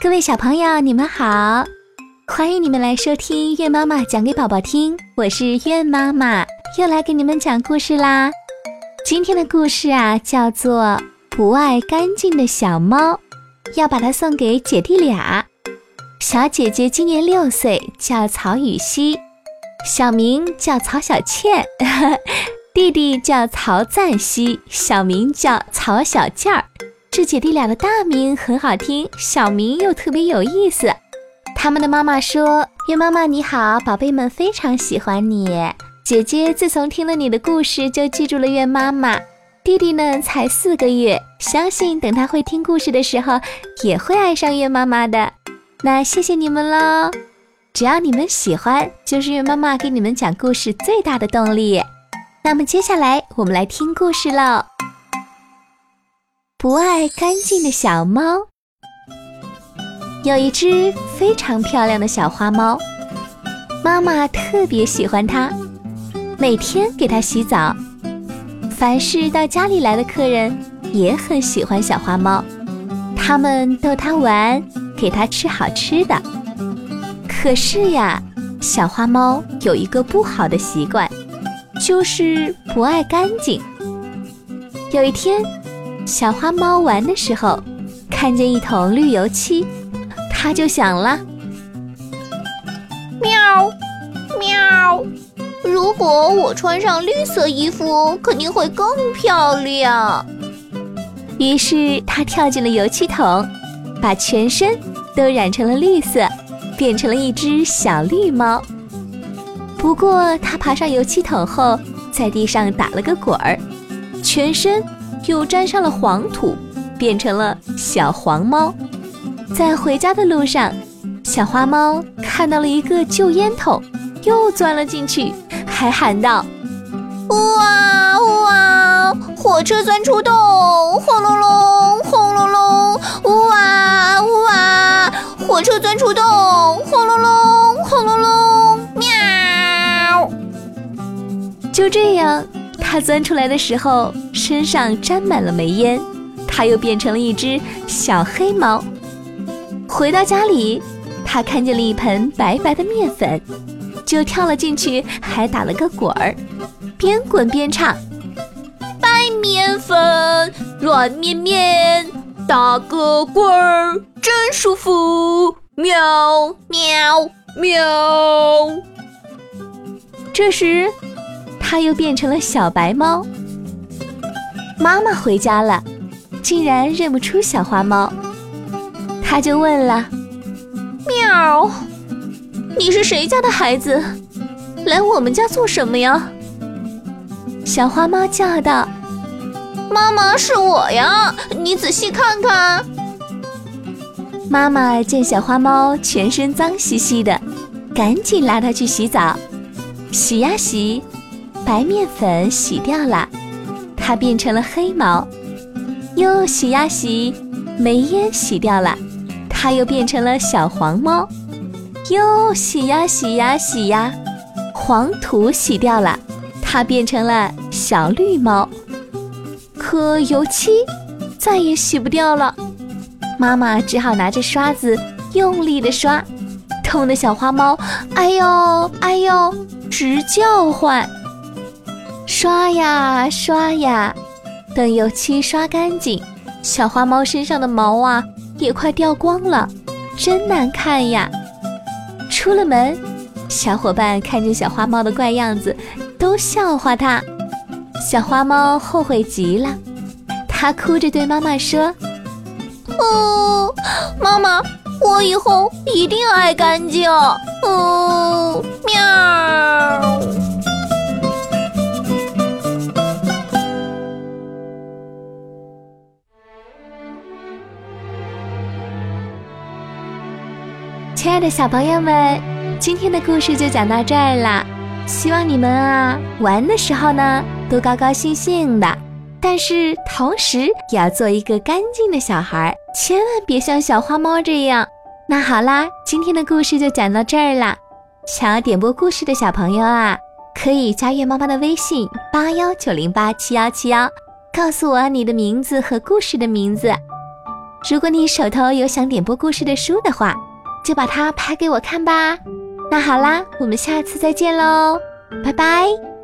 各位小朋友，你们好！欢迎你们来收听月妈妈讲给宝宝听，我是月妈妈，又来给你们讲故事啦。今天的故事啊，叫做《不爱干净的小猫》，要把它送给姐弟俩。小姐姐今年六岁，叫曹雨熙，小名叫曹小倩；弟弟叫曹赞熙，小名叫曹小健儿。这姐弟俩的大名很好听，小名又特别有意思。他们的妈妈说：“月妈妈你好，宝贝们非常喜欢你。姐姐自从听了你的故事，就记住了月妈妈。弟弟呢才四个月，相信等他会听故事的时候，也会爱上月妈妈的。那谢谢你们喽！只要你们喜欢，就是月妈妈给你们讲故事最大的动力。那么接下来我们来听故事喽。”不爱干净的小猫，有一只非常漂亮的小花猫，妈妈特别喜欢它，每天给它洗澡。凡是到家里来的客人也很喜欢小花猫，他们逗它玩，给它吃好吃的。可是呀，小花猫有一个不好的习惯，就是不爱干净。有一天。小花猫玩的时候，看见一桶绿油漆，它就想了：喵，喵！如果我穿上绿色衣服，肯定会更漂亮。于是它跳进了油漆桶，把全身都染成了绿色，变成了一只小绿猫。不过它爬上油漆桶后，在地上打了个滚儿，全身。又沾上了黄土，变成了小黄猫。在回家的路上，小花猫看到了一个旧烟筒，又钻了进去，还喊道：“呜哇哇！火车钻出洞，轰隆隆，轰隆隆！呜哇哇！火车钻出洞，轰隆隆，轰隆隆！喵！”就这样。它钻出来的时候，身上沾满了煤烟，它又变成了一只小黑猫。回到家里，它看见了一盆白白的面粉，就跳了进去，还打了个滚儿，边滚边唱：“白面粉，软绵绵，打个滚儿真舒服，喵喵喵。”这时。它又变成了小白猫。妈妈回家了，竟然认不出小花猫，它就问了：“喵，你是谁家的孩子？来我们家做什么呀？”小花猫叫道：“妈妈是我呀，你仔细看看。”妈妈见小花猫全身脏兮兮的，赶紧拉它去洗澡，洗呀洗。白面粉洗掉了，它变成了黑毛；又洗呀洗，煤烟洗掉了，它又变成了小黄猫；又洗呀洗呀洗呀，黄土洗掉了，它变成了小绿猫。可油漆再也洗不掉了，妈妈只好拿着刷子用力的刷，痛的小花猫，哎呦哎呦，直叫唤。刷呀刷呀，等油漆刷干净，小花猫身上的毛啊也快掉光了，真难看呀！出了门，小伙伴看见小花猫的怪样子，都笑话它。小花猫后悔极了，它哭着对妈妈说：“哦，妈妈，我以后一定爱干净。”哦，喵。爱的小朋友们，今天的故事就讲到这儿啦。希望你们啊玩的时候呢都高高兴兴的，但是同时也要做一个干净的小孩，千万别像小花猫这样。那好啦，今天的故事就讲到这儿啦。想要点播故事的小朋友啊，可以加月妈妈的微信八幺九零八七幺七幺，告诉我你的名字和故事的名字。如果你手头有想点播故事的书的话，就把它拍给我看吧。那好啦，我们下次再见喽，拜拜。